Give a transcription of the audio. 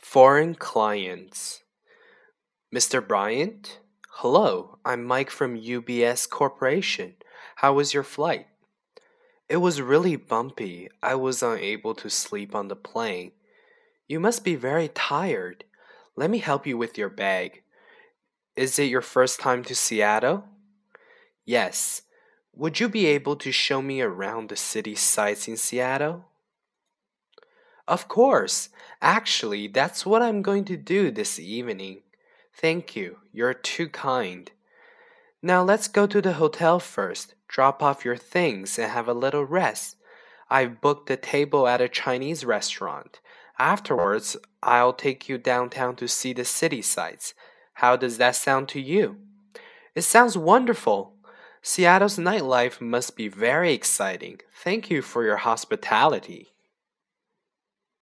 Foreign clients. Mr. Bryant? Hello, I'm Mike from UBS Corporation. How was your flight? It was really bumpy. I was unable to sleep on the plane. You must be very tired. Let me help you with your bag. Is it your first time to Seattle? Yes. Would you be able to show me around the city sights in Seattle? Of course. Actually, that's what I'm going to do this evening. Thank you. You're too kind. Now let's go to the hotel first, drop off your things, and have a little rest. I've booked a table at a Chinese restaurant. Afterwards, I'll take you downtown to see the city sights. How does that sound to you? It sounds wonderful. Seattle's nightlife must be very exciting. Thank you for your hospitality.